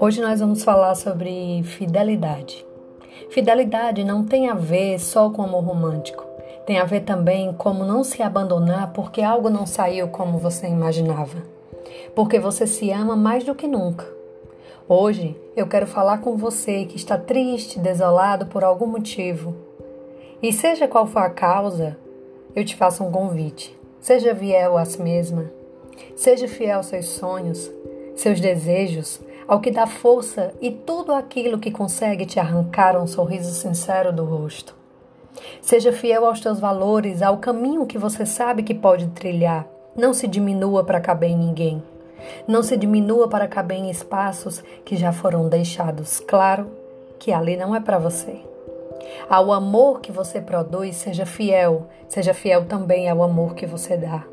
Hoje nós vamos falar sobre fidelidade. Fidelidade não tem a ver só com amor romântico. Tem a ver também como não se abandonar porque algo não saiu como você imaginava. Porque você se ama mais do que nunca. Hoje eu quero falar com você que está triste, desolado por algum motivo. E seja qual for a causa, eu te faço um convite. Seja fiel a si mesma. Seja fiel aos seus sonhos, seus desejos, ao que dá força e tudo aquilo que consegue te arrancar um sorriso sincero do rosto. Seja fiel aos teus valores, ao caminho que você sabe que pode trilhar. Não se diminua para caber em ninguém. Não se diminua para caber em espaços que já foram deixados claro que ali não é para você. Ao amor que você produz, seja fiel, seja fiel também ao amor que você dá.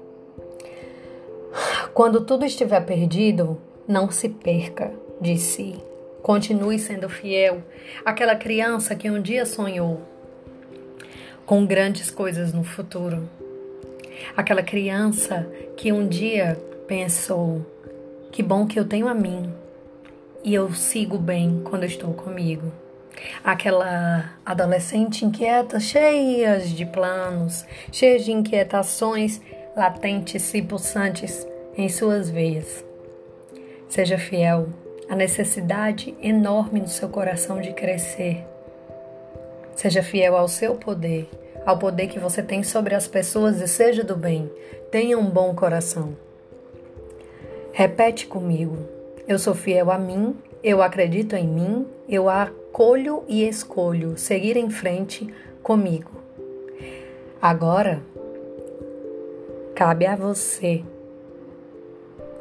Quando tudo estiver perdido, não se perca de si. Continue sendo fiel àquela criança que um dia sonhou com grandes coisas no futuro. Aquela criança que um dia pensou: que bom que eu tenho a mim e eu sigo bem quando estou comigo. Aquela adolescente inquieta, cheia de planos, cheia de inquietações latentes e pulsantes em suas veias. Seja fiel à necessidade enorme no seu coração de crescer. Seja fiel ao seu poder, ao poder que você tem sobre as pessoas e seja do bem. Tenha um bom coração. Repete comigo. Eu sou fiel a mim, eu acredito em mim, eu acolho e escolho seguir em frente comigo. Agora, cabe a você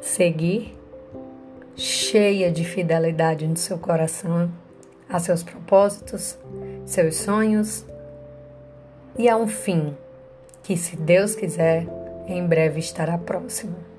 seguir cheia de fidelidade no seu coração, a seus propósitos, seus sonhos e a um fim que, se Deus quiser, em breve estará próximo.